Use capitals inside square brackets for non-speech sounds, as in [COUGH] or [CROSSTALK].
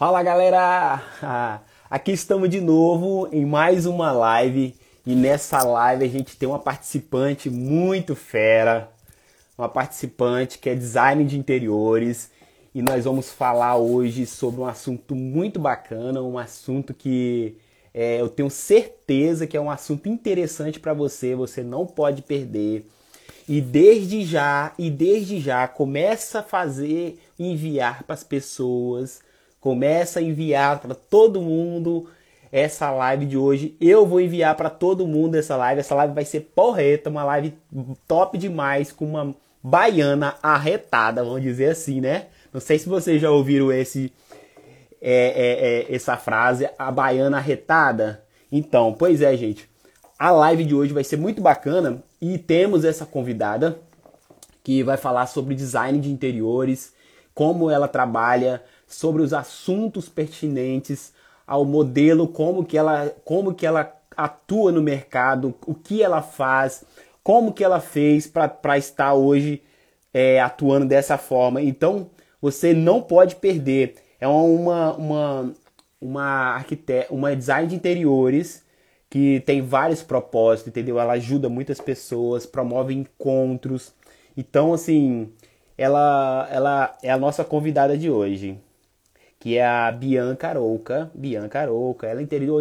Fala galera! [LAUGHS] Aqui estamos de novo em mais uma live e nessa live a gente tem uma participante muito fera, uma participante que é design de interiores e nós vamos falar hoje sobre um assunto muito bacana, um assunto que é, eu tenho certeza que é um assunto interessante para você, você não pode perder. E desde já, e desde já, começa a fazer, enviar para as pessoas Começa a enviar para todo mundo essa live de hoje. Eu vou enviar para todo mundo essa live. Essa live vai ser porreta, uma live top demais com uma baiana arretada, vamos dizer assim, né? Não sei se vocês já ouviram esse é, é, é, essa frase, a baiana arretada. Então, pois é, gente. A live de hoje vai ser muito bacana e temos essa convidada que vai falar sobre design de interiores, como ela trabalha, sobre os assuntos pertinentes ao modelo, como que ela, como que ela atua no mercado, o que ela faz, como que ela fez para estar hoje é, atuando dessa forma. Então você não pode perder. É uma, uma, uma arquiteta, uma design de interiores que tem vários propósitos, entendeu? Ela ajuda muitas pessoas, promove encontros. Então, assim, ela, ela é a nossa convidada de hoje que é a Bianca Arouca. Bianca Arouca, ela é interior